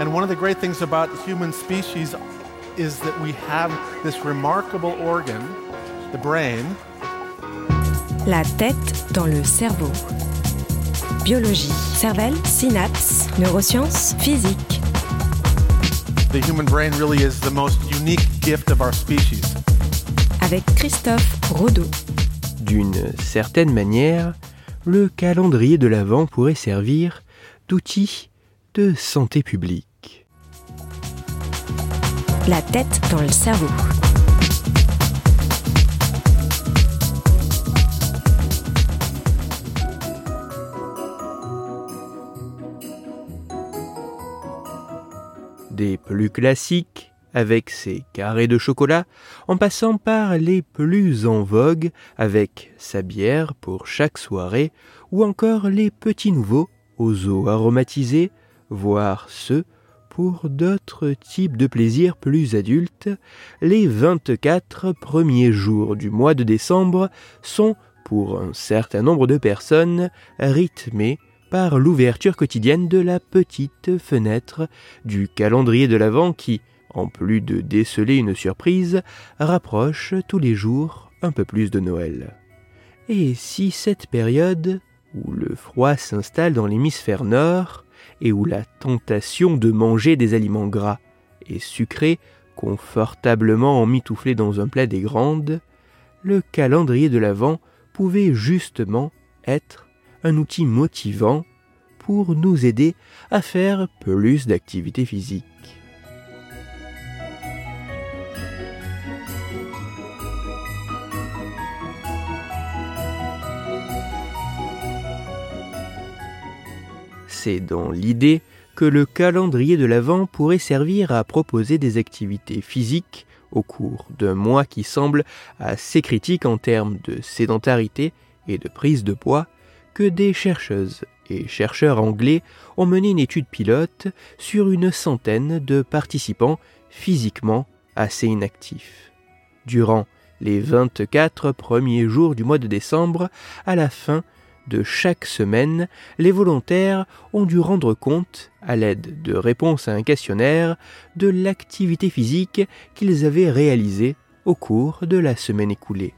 And one of the great things about the human species is that we have this remarkable organ, the brain. La tête dans le cerveau. Biologie, cervelle, synapses, neurosciences, physique. The human brain really is the most unique gift of our species. Avec Christophe Rodeau. D'une certaine manière, le calendrier de l'Avent pourrait servir d'outil de santé publique. La tête dans le cerveau. Des plus classiques, avec ses carrés de chocolat, en passant par les plus en vogue, avec sa bière pour chaque soirée, ou encore les petits nouveaux aux eaux aromatisées, voire ceux pour d'autres types de plaisirs plus adultes, les 24 premiers jours du mois de décembre sont, pour un certain nombre de personnes, rythmés par l'ouverture quotidienne de la petite fenêtre du calendrier de l'Avent qui, en plus de déceler une surprise, rapproche tous les jours un peu plus de Noël. Et si cette période, où le froid s'installe dans l'hémisphère nord, et où la tentation de manger des aliments gras et sucrés, confortablement emmitouflés dans un plat des grandes, le calendrier de l'Avent pouvait justement être un outil motivant pour nous aider à faire plus d'activité physique. C'est dans l'idée que le calendrier de l'Avent pourrait servir à proposer des activités physiques au cours d'un mois qui semble assez critique en termes de sédentarité et de prise de poids que des chercheuses et chercheurs anglais ont mené une étude pilote sur une centaine de participants physiquement assez inactifs. Durant les 24 premiers jours du mois de décembre, à la fin de chaque semaine, les volontaires ont dû rendre compte, à l'aide de réponses à un questionnaire, de l'activité physique qu'ils avaient réalisée au cours de la semaine écoulée.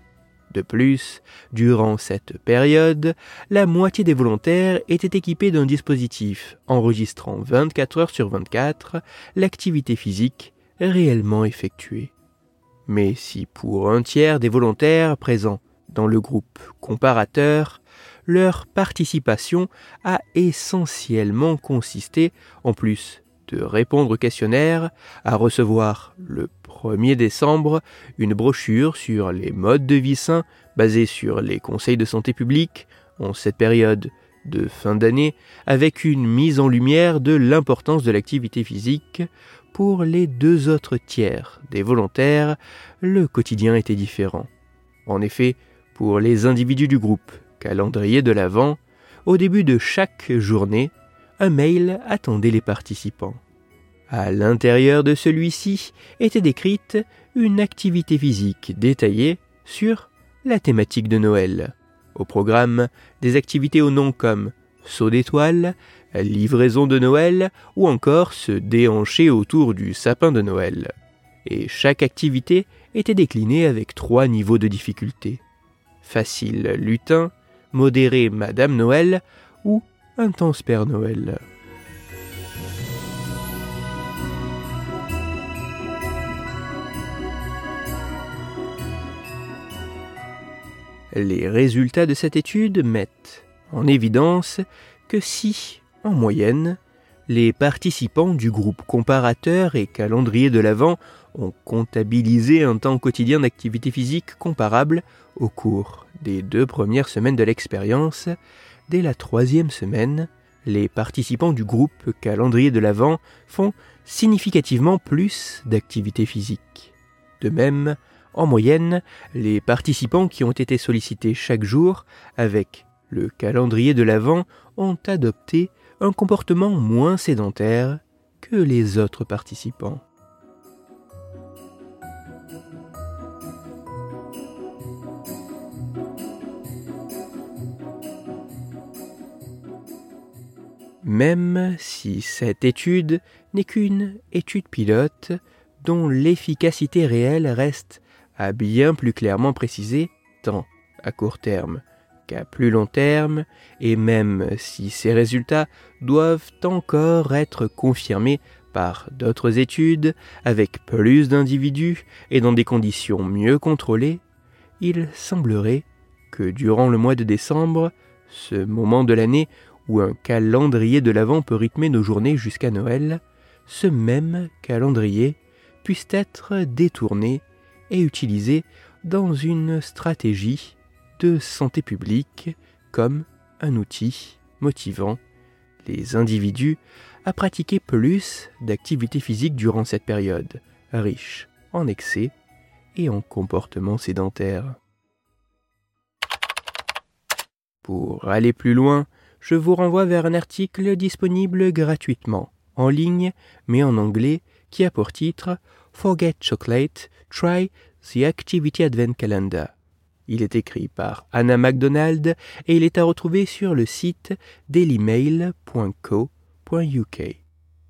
De plus, durant cette période, la moitié des volontaires étaient équipés d'un dispositif enregistrant 24 heures sur 24 l'activité physique réellement effectuée. Mais si pour un tiers des volontaires présents dans le groupe comparateur, leur participation a essentiellement consisté, en plus de répondre au questionnaire, à recevoir le 1er décembre une brochure sur les modes de vie sains basée sur les conseils de santé publique en cette période de fin d'année avec une mise en lumière de l'importance de l'activité physique. Pour les deux autres tiers des volontaires, le quotidien était différent. En effet, pour les individus du groupe calendrier de l'Avent, au début de chaque journée, un mail attendait les participants. À l'intérieur de celui-ci était décrite une activité physique détaillée sur la thématique de Noël. Au programme, des activités au nom comme saut d'étoiles, livraison de Noël ou encore se déhancher autour du sapin de Noël. Et chaque activité était déclinée avec trois niveaux de difficulté. Facile lutin, modéré Madame Noël ou intense Père Noël. Les résultats de cette étude mettent en évidence que si, en moyenne, les participants du groupe comparateur et calendrier de l'Avent ont comptabilisé un temps quotidien d'activité physique comparable au cours des deux premières semaines de l'expérience. Dès la troisième semaine, les participants du groupe calendrier de l'Avent font significativement plus d'activité physique. De même, en moyenne, les participants qui ont été sollicités chaque jour avec le calendrier de l'Avent ont adopté un comportement moins sédentaire que les autres participants. Même si cette étude n'est qu'une étude pilote dont l'efficacité réelle reste à bien plus clairement préciser, tant à court terme qu'à plus long terme, et même si ces résultats doivent encore être confirmés par d'autres études, avec plus d'individus et dans des conditions mieux contrôlées, il semblerait que durant le mois de décembre, ce moment de l'année où un calendrier de l'Avent peut rythmer nos journées jusqu'à Noël, ce même calendrier puisse être détourné et utilisé dans une stratégie de santé publique comme un outil motivant les individus à pratiquer plus d'activité physique durant cette période, riche en excès et en comportements sédentaires. Pour aller plus loin, je vous renvoie vers un article disponible gratuitement, en ligne, mais en anglais, qui a pour titre Forget Chocolate, Try the Activity Advent Calendar. Il est écrit par Anna MacDonald et il est à retrouver sur le site dailymail.co.uk.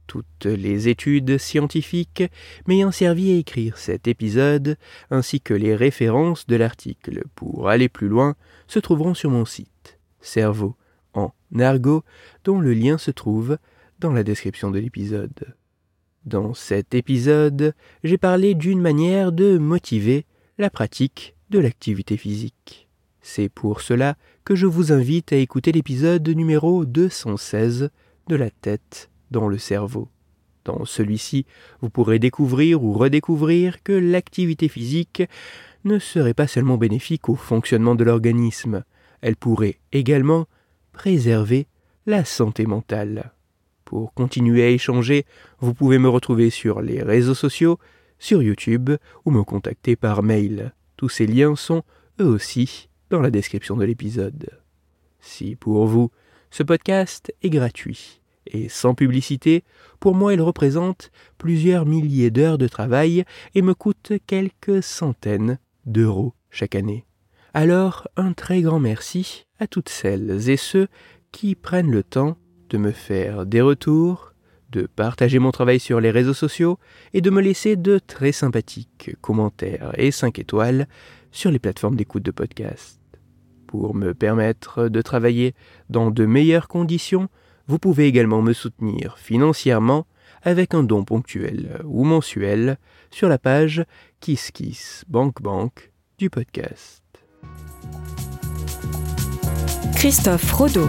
Toutes les études scientifiques m'ayant servi à écrire cet épisode, ainsi que les références de l'article pour aller plus loin, se trouveront sur mon site, Cerveau en argot, dont le lien se trouve dans la description de l'épisode. Dans cet épisode, j'ai parlé d'une manière de motiver la pratique de l'activité physique. C'est pour cela que je vous invite à écouter l'épisode numéro 216 de la tête dans le cerveau. Dans celui-ci, vous pourrez découvrir ou redécouvrir que l'activité physique ne serait pas seulement bénéfique au fonctionnement de l'organisme, elle pourrait également préserver la santé mentale. Pour continuer à échanger, vous pouvez me retrouver sur les réseaux sociaux, sur YouTube ou me contacter par mail. Tous ces liens sont, eux aussi, dans la description de l'épisode. Si pour vous, ce podcast est gratuit et sans publicité, pour moi il représente plusieurs milliers d'heures de travail et me coûte quelques centaines d'euros chaque année. Alors un très grand merci à toutes celles et ceux qui prennent le temps de me faire des retours, de partager mon travail sur les réseaux sociaux et de me laisser de très sympathiques commentaires et 5 étoiles sur les plateformes d'écoute de podcast. Pour me permettre de travailler dans de meilleures conditions, vous pouvez également me soutenir financièrement avec un don ponctuel ou mensuel sur la page KissKissBankBank du podcast. Christophe Rodeau.